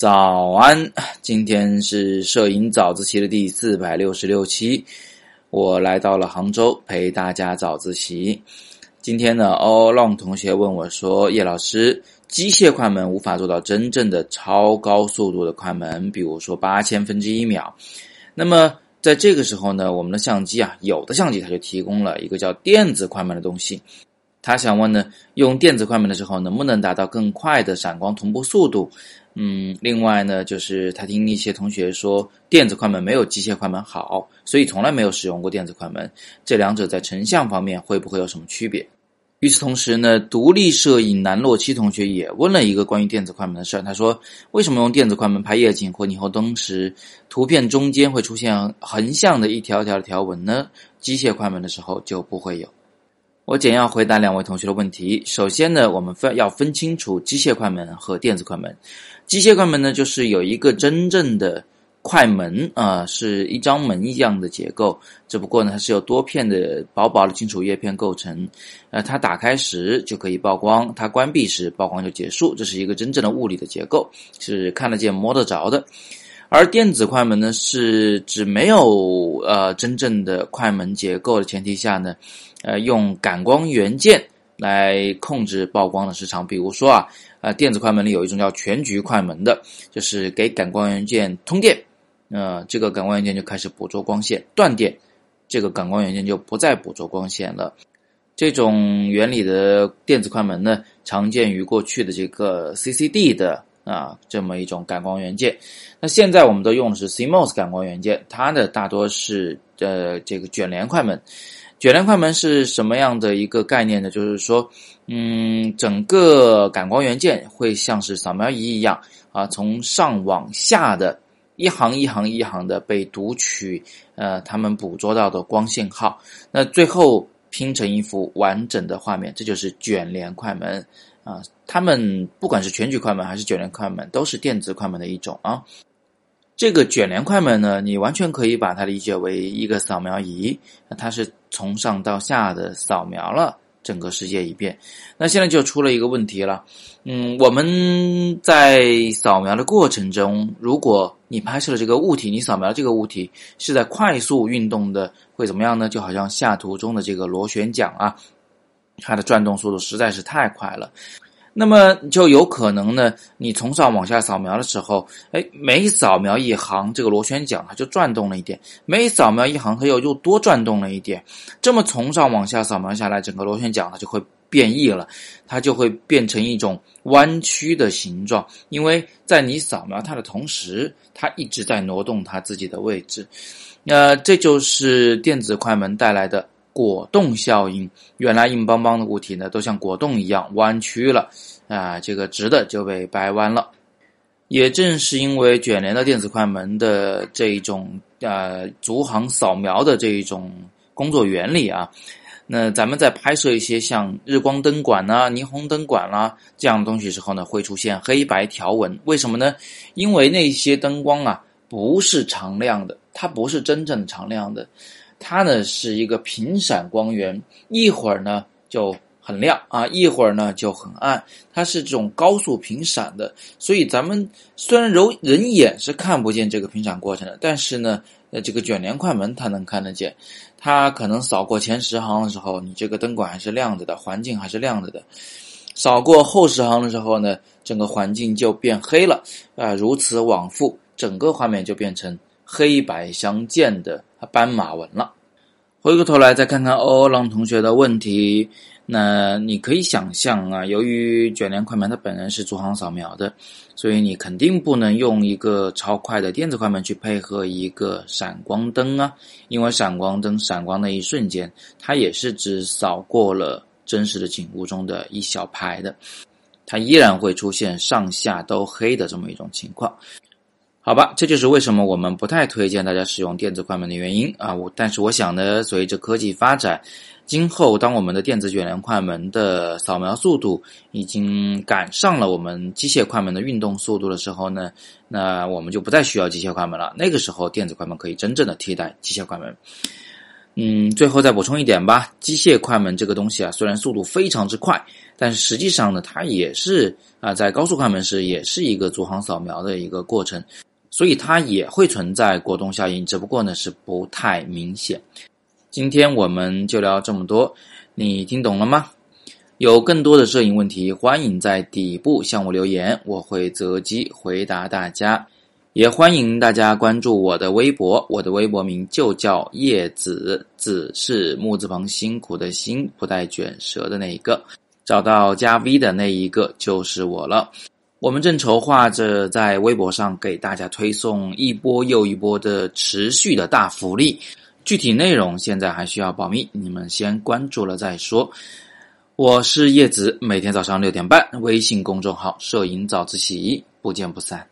早安，今天是摄影早自习的第四百六十六期，我来到了杭州陪大家早自习。今天呢，All Long 同学问我说：“叶老师，机械快门无法做到真正的超高速度的快门，比如说八千分之一秒。那么在这个时候呢，我们的相机啊，有的相机它就提供了一个叫电子快门的东西。他想问呢，用电子快门的时候，能不能达到更快的闪光同步速度？”嗯，另外呢，就是他听一些同学说电子快门没有机械快门好，所以从来没有使用过电子快门。这两者在成像方面会不会有什么区别？与此同时呢，独立摄影南洛七同学也问了一个关于电子快门的事儿。他说，为什么用电子快门拍夜景或霓虹灯时，图片中间会出现横向的一条条的条纹呢？机械快门的时候就不会有。我简要回答两位同学的问题。首先呢，我们分要分清楚机械快门和电子快门。机械快门呢，就是有一个真正的快门啊，是一张门一样的结构，只不过呢，它是由多片的薄薄的金属叶片构成。呃，它打开时就可以曝光，它关闭时曝光就结束，这是一个真正的物理的结构，是看得见摸得着的。而电子快门呢，是指没有呃真正的快门结构的前提下呢，呃，用感光元件来控制曝光的时长，比如说啊。啊，电子快门里有一种叫全局快门的，就是给感光元件通电，呃，这个感光元件就开始捕捉光线，断电，这个感光元件就不再捕捉光线了。这种原理的电子快门呢，常见于过去的这个 CCD 的啊这么一种感光元件。那现在我们都用的是 CMOS 感光元件，它的大多是呃这个卷帘快门。卷帘快门是什么样的一个概念呢？就是说，嗯，整个感光元件会像是扫描仪一样啊，从上往下的一行一行一行的被读取，呃，他们捕捉到的光信号，那最后拼成一幅完整的画面，这就是卷帘快门啊。它们不管是全局快门还是卷帘快门，都是电子快门的一种啊。这个卷帘快门呢，你完全可以把它理解为一个扫描仪，它是从上到下的扫描了整个世界一遍。那现在就出了一个问题了，嗯，我们在扫描的过程中，如果你拍摄了这个物体，你扫描这个物体是在快速运动的，会怎么样呢？就好像下图中的这个螺旋桨啊，它的转动速度实在是太快了。那么就有可能呢，你从上往下扫描的时候，哎，每扫描一行，这个螺旋桨它就转动了一点；每扫描一行，它又又多转动了一点。这么从上往下扫描下来，整个螺旋桨它就会变异了，它就会变成一种弯曲的形状。因为在你扫描它的同时，它一直在挪动它自己的位置。呃，这就是电子快门带来的。果冻效应，原来硬邦邦的物体呢，都像果冻一样弯曲了，啊，这个直的就被掰弯了。也正是因为卷帘的电子快门的这一种呃逐行扫描的这一种工作原理啊，那咱们在拍摄一些像日光灯管呐、霓虹灯管啦这样的东西时候呢，会出现黑白条纹。为什么呢？因为那些灯光啊不是常亮的，它不是真正常亮的。它呢是一个频闪光源，一会儿呢就很亮啊，一会儿呢就很暗，它是这种高速频闪的。所以咱们虽然人人眼是看不见这个频闪过程的，但是呢，呃，这个卷帘快门它能看得见。它可能扫过前十行的时候，你这个灯管还是亮着的，环境还是亮着的；扫过后十行的时候呢，整个环境就变黑了啊，如此往复，整个画面就变成黑白相间的。斑马纹了。回过头来再看看欧欧浪同学的问题，那你可以想象啊，由于卷帘快门它本人是逐行扫描的，所以你肯定不能用一个超快的电子快门去配合一个闪光灯啊，因为闪光灯闪光的一瞬间，它也是只扫过了真实的景物中的一小排的，它依然会出现上下都黑的这么一种情况。好吧，这就是为什么我们不太推荐大家使用电子快门的原因啊！我但是我想呢，随着科技发展，今后当我们的电子卷帘快门的扫描速度已经赶上了我们机械快门的运动速度的时候呢，那我们就不再需要机械快门了。那个时候，电子快门可以真正的替代机械快门。嗯，最后再补充一点吧，机械快门这个东西啊，虽然速度非常之快，但是实际上呢，它也是啊，在高速快门时也是一个逐行扫描的一个过程，所以它也会存在果冻效应，只不过呢是不太明显。今天我们就聊这么多，你听懂了吗？有更多的摄影问题，欢迎在底部向我留言，我会择机回答大家。也欢迎大家关注我的微博，我的微博名就叫叶子，子是木字旁辛苦的辛，不带卷舌的那一个。找到加 V 的那一个就是我了。我们正筹划着在微博上给大家推送一波又一波的持续的大福利。具体内容现在还需要保密，你们先关注了再说。我是叶子，每天早上六点半，微信公众号“摄影早自习”，不见不散。